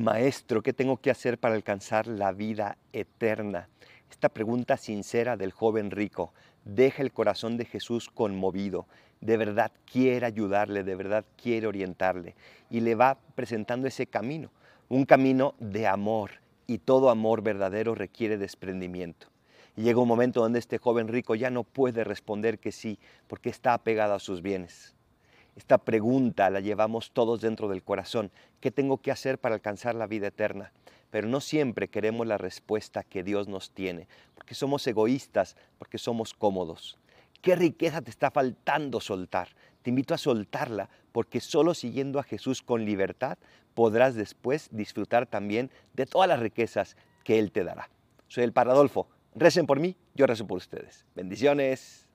Maestro, ¿qué tengo que hacer para alcanzar la vida eterna? Esta pregunta sincera del joven rico deja el corazón de Jesús conmovido. De verdad quiere ayudarle, de verdad quiere orientarle y le va presentando ese camino, un camino de amor y todo amor verdadero requiere desprendimiento. Y llega un momento donde este joven rico ya no puede responder que sí porque está apegado a sus bienes. Esta pregunta la llevamos todos dentro del corazón. ¿Qué tengo que hacer para alcanzar la vida eterna? Pero no siempre queremos la respuesta que Dios nos tiene, porque somos egoístas, porque somos cómodos. ¿Qué riqueza te está faltando soltar? Te invito a soltarla, porque solo siguiendo a Jesús con libertad podrás después disfrutar también de todas las riquezas que Él te dará. Soy el Paradolfo. Recen por mí, yo rezo por ustedes. Bendiciones.